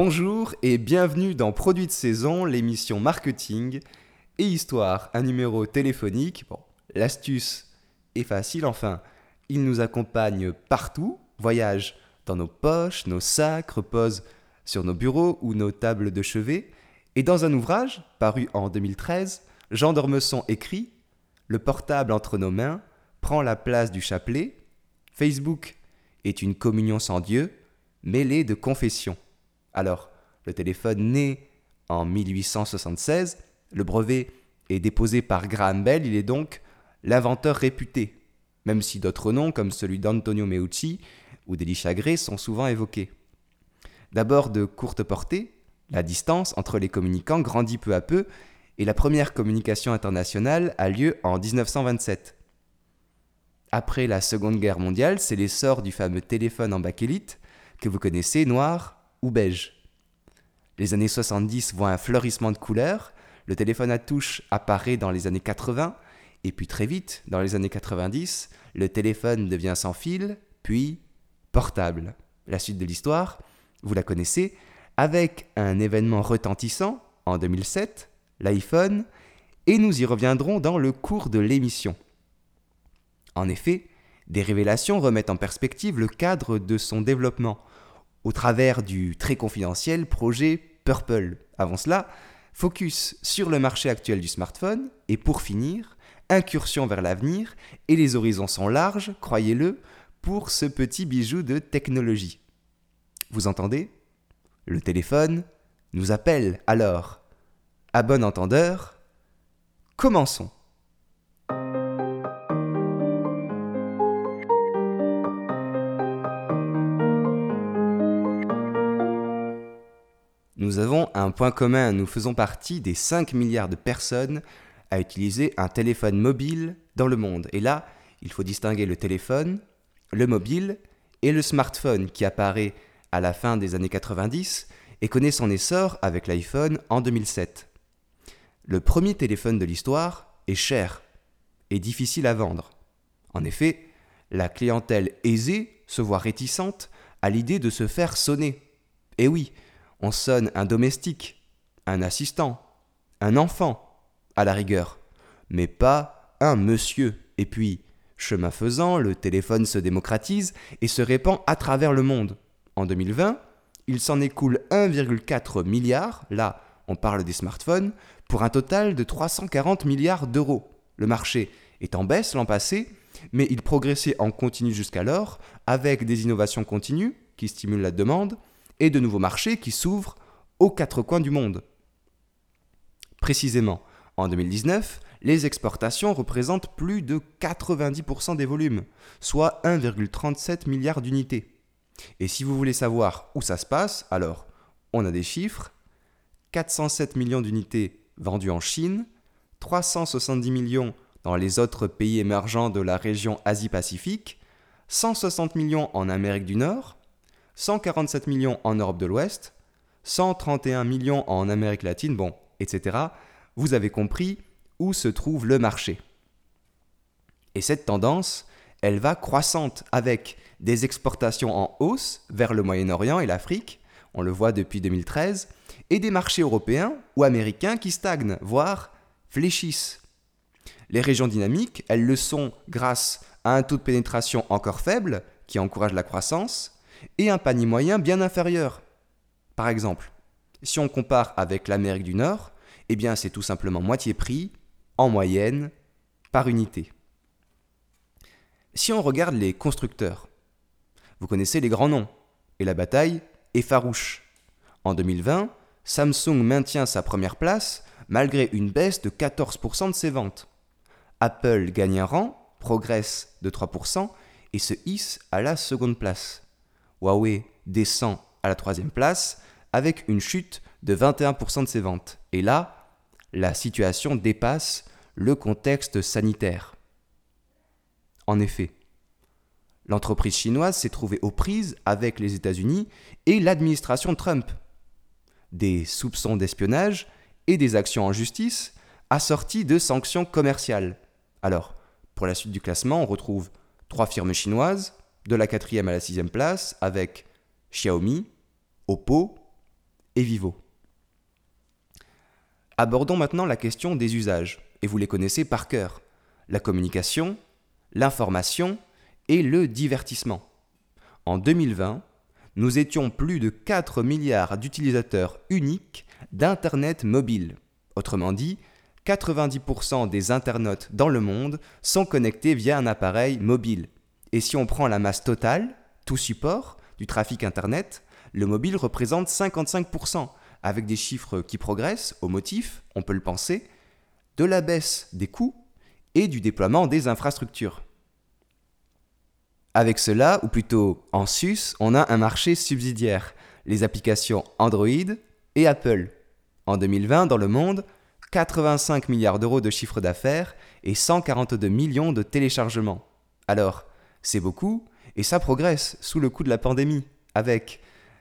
Bonjour et bienvenue dans Produits de saison, l'émission marketing et histoire, un numéro téléphonique. Bon, l'astuce est facile, enfin, il nous accompagne partout, voyage dans nos poches, nos sacs, repose sur nos bureaux ou nos tables de chevet. Et dans un ouvrage, paru en 2013, Jean d'Ormesson écrit Le portable entre nos mains prend la place du chapelet. Facebook est une communion sans Dieu, mêlée de confession. Alors, le téléphone naît en 1876, le brevet est déposé par Graham Bell, il est donc l'inventeur réputé, même si d'autres noms comme celui d'Antonio Meucci ou d'Elisha Gray sont souvent évoqués. D'abord de courte portée, la distance entre les communicants grandit peu à peu et la première communication internationale a lieu en 1927. Après la Seconde Guerre mondiale, c'est l'essor du fameux téléphone en bakélite que vous connaissez, noir ou beige. Les années 70 voient un fleurissement de couleurs, le téléphone à touche apparaît dans les années 80, et puis très vite, dans les années 90, le téléphone devient sans fil, puis portable. La suite de l'histoire, vous la connaissez, avec un événement retentissant en 2007, l'iPhone, et nous y reviendrons dans le cours de l'émission. En effet, des révélations remettent en perspective le cadre de son développement, au travers du très confidentiel projet Purple. Avant cela, focus sur le marché actuel du smartphone et pour finir, incursion vers l'avenir et les horizons sont larges, croyez-le, pour ce petit bijou de technologie. Vous entendez? Le téléphone nous appelle alors. À bon entendeur, commençons. Nous avons un point commun, nous faisons partie des 5 milliards de personnes à utiliser un téléphone mobile dans le monde. Et là, il faut distinguer le téléphone, le mobile et le smartphone qui apparaît à la fin des années 90 et connaît son essor avec l'iPhone en 2007. Le premier téléphone de l'histoire est cher et difficile à vendre. En effet, la clientèle aisée se voit réticente à l'idée de se faire sonner. Et oui, on sonne un domestique, un assistant, un enfant, à la rigueur, mais pas un monsieur. Et puis, chemin faisant, le téléphone se démocratise et se répand à travers le monde. En 2020, il s'en écoule 1,4 milliard, là on parle des smartphones, pour un total de 340 milliards d'euros. Le marché est en baisse l'an passé, mais il progressait en continu jusqu'alors, avec des innovations continues qui stimulent la demande, et de nouveaux marchés qui s'ouvrent aux quatre coins du monde. Précisément, en 2019, les exportations représentent plus de 90% des volumes, soit 1,37 milliard d'unités. Et si vous voulez savoir où ça se passe, alors on a des chiffres 407 millions d'unités vendues en Chine, 370 millions dans les autres pays émergents de la région Asie-Pacifique, 160 millions en Amérique du Nord, 147 millions en Europe de l'Ouest, 131 millions en Amérique latine, bon, etc. Vous avez compris où se trouve le marché. Et cette tendance, elle va croissante avec des exportations en hausse vers le Moyen-Orient et l'Afrique, on le voit depuis 2013, et des marchés européens ou américains qui stagnent, voire fléchissent. Les régions dynamiques, elles le sont grâce à un taux de pénétration encore faible qui encourage la croissance, et un panier moyen bien inférieur. Par exemple, si on compare avec l'Amérique du Nord, eh bien c'est tout simplement moitié prix, en moyenne, par unité. Si on regarde les constructeurs, vous connaissez les grands noms, et la bataille est farouche. En 2020, Samsung maintient sa première place malgré une baisse de 14% de ses ventes. Apple gagne un rang, progresse de 3% et se hisse à la seconde place. Huawei descend à la troisième place avec une chute de 21% de ses ventes. Et là, la situation dépasse le contexte sanitaire. En effet, l'entreprise chinoise s'est trouvée aux prises avec les États-Unis et l'administration Trump. Des soupçons d'espionnage et des actions en justice assorties de sanctions commerciales. Alors, pour la suite du classement, on retrouve trois firmes chinoises, de la quatrième à la sixième place avec Xiaomi, Oppo et Vivo. Abordons maintenant la question des usages, et vous les connaissez par cœur. La communication, l'information et le divertissement. En 2020, nous étions plus de 4 milliards d'utilisateurs uniques d'Internet mobile. Autrement dit, 90% des internautes dans le monde sont connectés via un appareil mobile. Et si on prend la masse totale, tout support, du trafic Internet, le mobile représente 55%, avec des chiffres qui progressent au motif, on peut le penser, de la baisse des coûts et du déploiement des infrastructures. Avec cela, ou plutôt en sus, on a un marché subsidiaire, les applications Android et Apple. En 2020, dans le monde, 85 milliards d'euros de chiffre d'affaires et 142 millions de téléchargements. Alors, c'est beaucoup, et ça progresse sous le coup de la pandémie, avec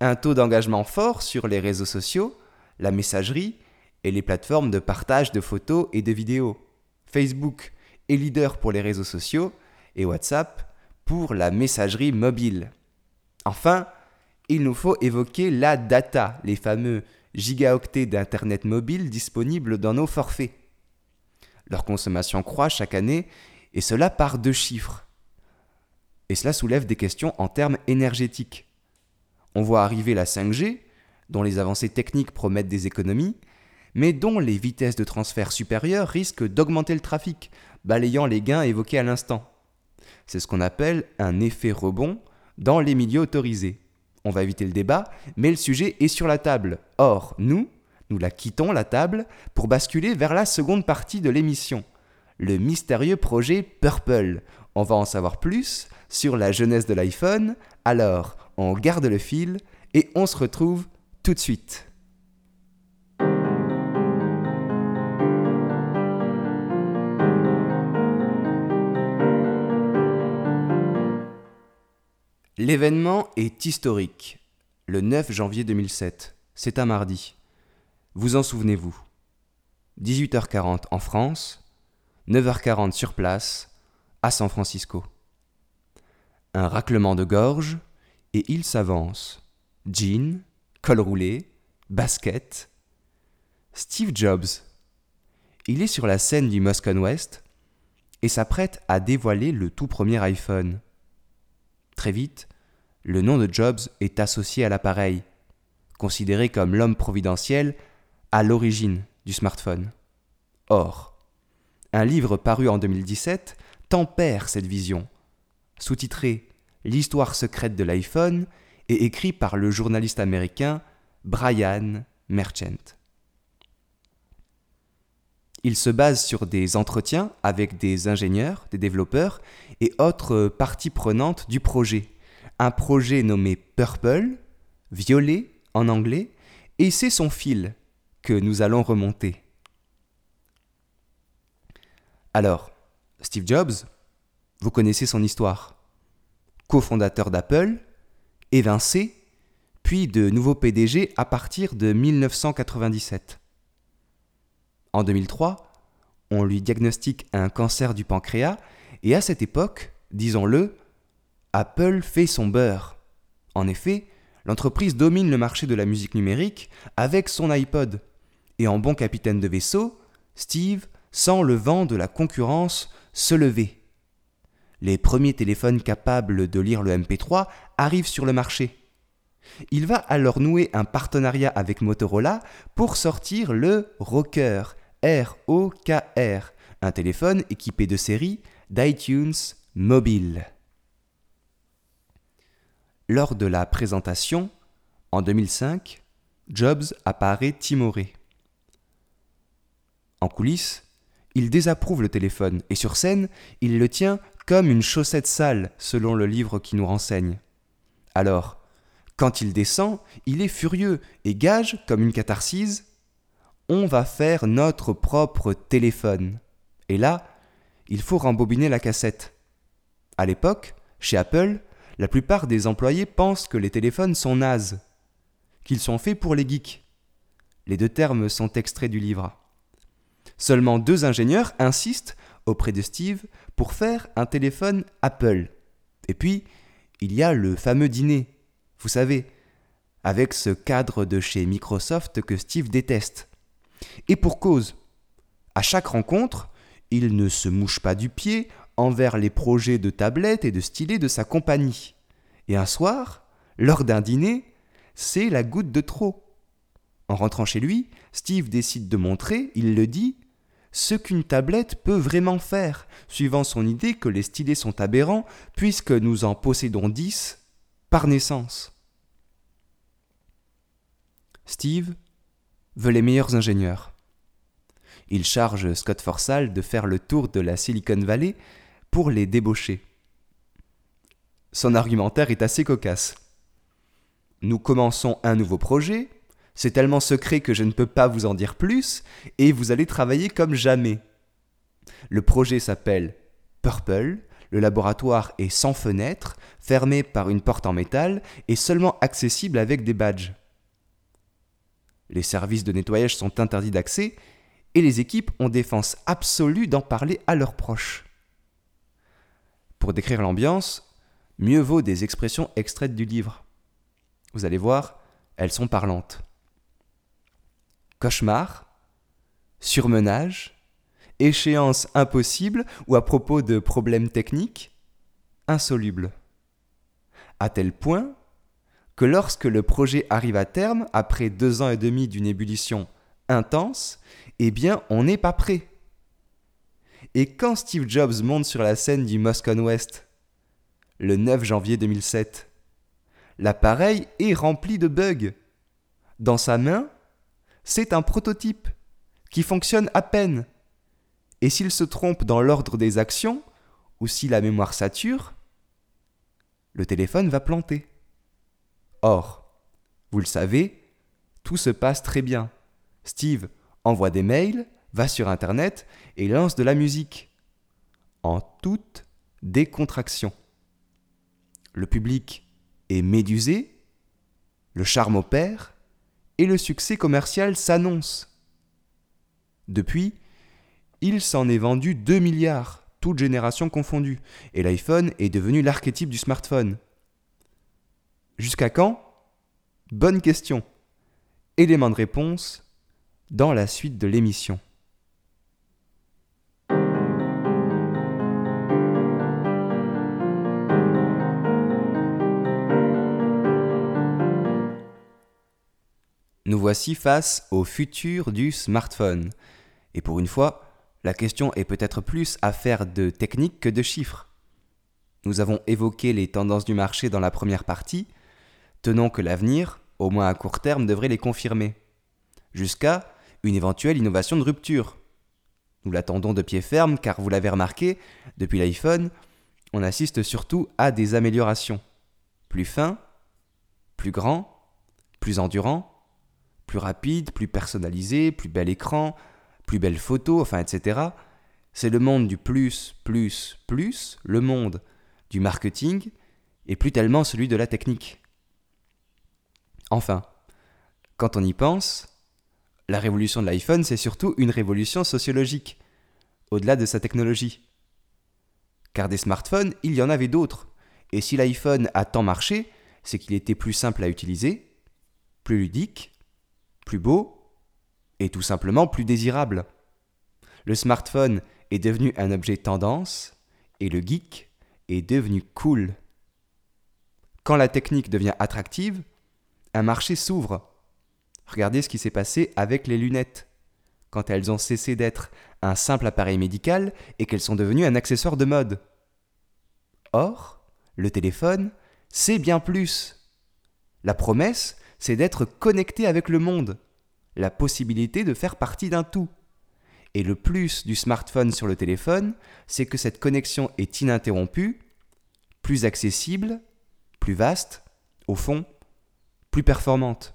un taux d'engagement fort sur les réseaux sociaux, la messagerie et les plateformes de partage de photos et de vidéos. Facebook est leader pour les réseaux sociaux et WhatsApp pour la messagerie mobile. Enfin, il nous faut évoquer la data, les fameux gigaoctets d'Internet mobile disponibles dans nos forfaits. Leur consommation croît chaque année, et cela par deux chiffres. Et cela soulève des questions en termes énergétiques. On voit arriver la 5G, dont les avancées techniques promettent des économies, mais dont les vitesses de transfert supérieures risquent d'augmenter le trafic, balayant les gains évoqués à l'instant. C'est ce qu'on appelle un effet rebond dans les milieux autorisés. On va éviter le débat, mais le sujet est sur la table. Or, nous, nous la quittons, la table, pour basculer vers la seconde partie de l'émission, le mystérieux projet Purple. On va en savoir plus sur la jeunesse de l'iPhone, alors on garde le fil et on se retrouve tout de suite. L'événement est historique. Le 9 janvier 2007, c'est un mardi. Vous en souvenez-vous? 18h40 en France, 9h40 sur place, à San Francisco. Un raclement de gorge, et il s'avance. Jean, col roulé, basket. Steve Jobs. Il est sur la scène du Moscone West et s'apprête à dévoiler le tout premier iPhone. Très vite, le nom de Jobs est associé à l'appareil, considéré comme l'homme providentiel à l'origine du smartphone. Or, un livre paru en 2017 tempère cette vision, sous-titré L'histoire secrète de l'iPhone et écrit par le journaliste américain Brian Merchant. Il se base sur des entretiens avec des ingénieurs, des développeurs et autres parties prenantes du projet. Un projet nommé Purple, violet en anglais, et c'est son fil que nous allons remonter. Alors, Steve Jobs, vous connaissez son histoire. Cofondateur d'Apple, évincé, puis de nouveau PDG à partir de 1997. En 2003, on lui diagnostique un cancer du pancréas et à cette époque, disons-le, Apple fait son beurre. En effet, l'entreprise domine le marché de la musique numérique avec son iPod. Et en bon capitaine de vaisseau, Steve sent le vent de la concurrence se lever. Les premiers téléphones capables de lire le MP3 arrivent sur le marché. Il va alors nouer un partenariat avec Motorola pour sortir le Rocker, R-O-K-R, un téléphone équipé de série d'iTunes mobile. Lors de la présentation, en 2005, Jobs apparaît timoré. En coulisses, il désapprouve le téléphone et sur scène, il le tient comme une chaussette sale selon le livre qui nous renseigne. Alors, quand il descend, il est furieux et gage, comme une catharsis, on va faire notre propre téléphone. Et là, il faut rembobiner la cassette. À l'époque, chez Apple, la plupart des employés pensent que les téléphones sont nazes, qu'ils sont faits pour les geeks. Les deux termes sont extraits du livre. Seulement deux ingénieurs insistent auprès de Steve pour faire un téléphone Apple. Et puis, il y a le fameux dîner vous savez, avec ce cadre de chez Microsoft que Steve déteste. Et pour cause, à chaque rencontre, il ne se mouche pas du pied envers les projets de tablettes et de stylets de sa compagnie. Et un soir, lors d'un dîner, c'est la goutte de trop. En rentrant chez lui, Steve décide de montrer, il le dit, ce qu'une tablette peut vraiment faire, suivant son idée que les stylés sont aberrants, puisque nous en possédons dix par naissance. Steve veut les meilleurs ingénieurs. Il charge Scott Forsall de faire le tour de la Silicon Valley pour les débaucher. Son argumentaire est assez cocasse. Nous commençons un nouveau projet, c'est tellement secret que je ne peux pas vous en dire plus, et vous allez travailler comme jamais. Le projet s'appelle Purple, le laboratoire est sans fenêtre, fermé par une porte en métal et seulement accessible avec des badges. Les services de nettoyage sont interdits d'accès et les équipes ont défense absolue d'en parler à leurs proches. Pour décrire l'ambiance, mieux vaut des expressions extraites du livre. Vous allez voir, elles sont parlantes. Cauchemar, surmenage, échéance impossible ou à propos de problèmes techniques, insolubles. À tel point que lorsque le projet arrive à terme, après deux ans et demi d'une ébullition intense, eh bien, on n'est pas prêt. Et quand Steve Jobs monte sur la scène du Moscone West, le 9 janvier 2007, l'appareil est rempli de bugs. Dans sa main, c'est un prototype qui fonctionne à peine. Et s'il se trompe dans l'ordre des actions, ou si la mémoire sature, le téléphone va planter. Or, vous le savez, tout se passe très bien. Steve envoie des mails, va sur Internet et lance de la musique. En toute décontraction. Le public est médusé, le charme opère et le succès commercial s'annonce. Depuis, il s'en est vendu 2 milliards, toutes générations confondues, et l'iPhone est devenu l'archétype du smartphone. Jusqu'à quand? Bonne question. Élément de réponse dans la suite de l'émission. Voici face au futur du smartphone. Et pour une fois, la question est peut-être plus affaire de technique que de chiffres. Nous avons évoqué les tendances du marché dans la première partie, tenons que l'avenir, au moins à court terme, devrait les confirmer. Jusqu'à une éventuelle innovation de rupture. Nous l'attendons de pied ferme car vous l'avez remarqué, depuis l'iPhone, on assiste surtout à des améliorations. Plus fin, plus grand, plus endurant, plus rapide, plus personnalisé, plus bel écran, plus belle photo, enfin etc. C'est le monde du plus, plus, plus, le monde du marketing, et plus tellement celui de la technique. Enfin, quand on y pense, la révolution de l'iPhone, c'est surtout une révolution sociologique, au-delà de sa technologie. Car des smartphones, il y en avait d'autres, et si l'iPhone a tant marché, c'est qu'il était plus simple à utiliser, plus ludique, plus beau, et tout simplement plus désirable. Le smartphone est devenu un objet tendance, et le geek est devenu cool. Quand la technique devient attractive, un marché s'ouvre Regardez ce qui s'est passé avec les lunettes, quand elles ont cessé d'être un simple appareil médical et qu'elles sont devenues un accessoire de mode. Or, le téléphone, c'est bien plus. La promesse, c'est d'être connecté avec le monde, la possibilité de faire partie d'un tout. Et le plus du smartphone sur le téléphone, c'est que cette connexion est ininterrompue, plus accessible, plus vaste, au fond, plus performante.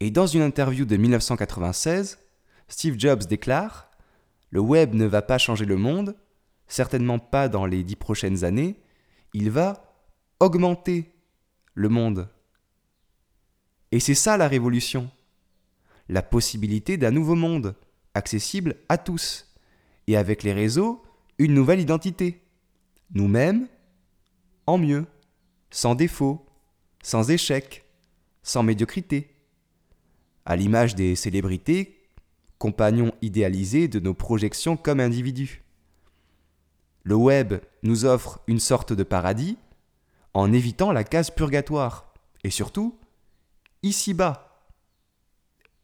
Et dans une interview de 1996, Steve Jobs déclare Le web ne va pas changer le monde, certainement pas dans les dix prochaines années, il va augmenter le monde. Et c'est ça la révolution. La possibilité d'un nouveau monde, accessible à tous, et avec les réseaux, une nouvelle identité. Nous-mêmes, en mieux, sans défaut, sans échec, sans médiocrité, à l'image des célébrités, compagnons idéalisés de nos projections comme individus. Le web nous offre une sorte de paradis en évitant la case purgatoire, et surtout, ici-bas.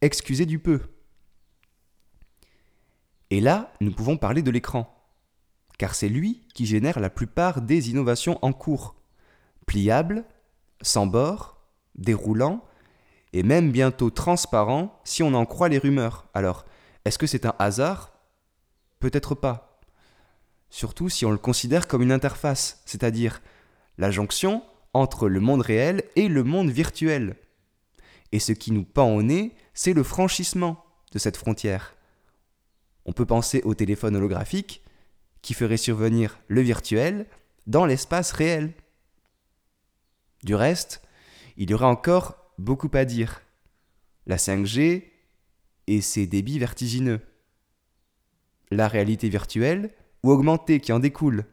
Excusez du peu. Et là, nous pouvons parler de l'écran, car c'est lui qui génère la plupart des innovations en cours. Pliable, sans bord, déroulant, et même bientôt transparent si on en croit les rumeurs. Alors, est-ce que c'est un hasard? Peut-être pas. Surtout si on le considère comme une interface, c'est-à-dire la jonction entre le monde réel et le monde virtuel. Et ce qui nous pend au nez, c'est le franchissement de cette frontière. On peut penser au téléphone holographique qui ferait survenir le virtuel dans l'espace réel. Du reste, il y aurait encore beaucoup à dire. La 5G et ses débits vertigineux. La réalité virtuelle ou augmentée qui en découle.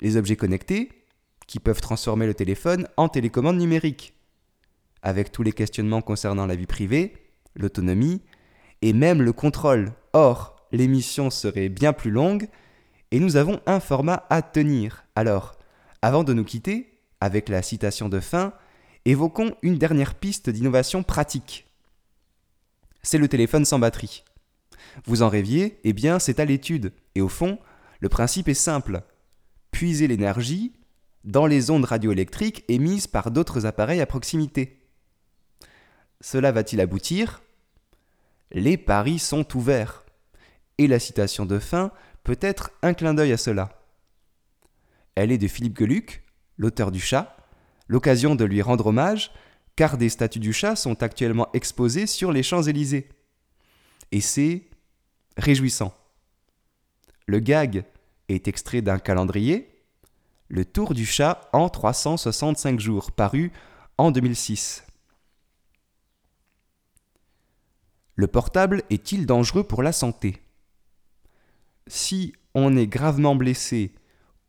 Les objets connectés qui peuvent transformer le téléphone en télécommande numérique. Avec tous les questionnements concernant la vie privée, l'autonomie et même le contrôle. Or, l'émission serait bien plus longue et nous avons un format à tenir. Alors, avant de nous quitter, avec la citation de fin, évoquons une dernière piste d'innovation pratique. C'est le téléphone sans batterie. Vous en rêviez Eh bien, c'est à l'étude. Et au fond, le principe est simple. Puiser l'énergie dans les ondes radioélectriques émises par d'autres appareils à proximité. Cela va-t-il aboutir? Les paris sont ouverts. Et la citation de fin peut être un clin d'œil à cela. Elle est de Philippe Geluc, l'auteur du chat, l'occasion de lui rendre hommage, car des statues du chat sont actuellement exposées sur les Champs-Élysées. Et c'est réjouissant. Le gag est extrait d'un calendrier, Le Tour du chat en 365 jours, paru en 2006. Le portable est-il dangereux pour la santé? Si on est gravement blessé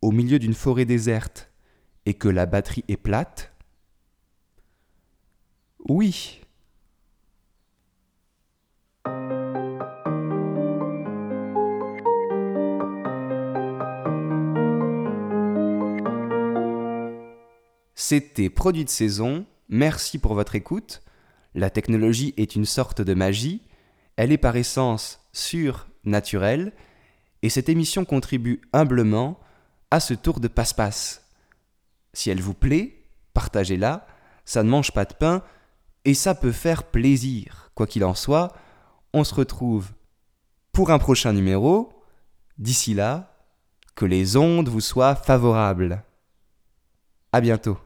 au milieu d'une forêt déserte et que la batterie est plate Oui. C'était Produit de saison, merci pour votre écoute. La technologie est une sorte de magie, elle est par essence sûre, naturelle, et cette émission contribue humblement à ce tour de passe-passe. Si elle vous plaît, partagez-la, ça ne mange pas de pain, et ça peut faire plaisir. Quoi qu'il en soit, on se retrouve pour un prochain numéro. D'ici là, que les ondes vous soient favorables. À bientôt.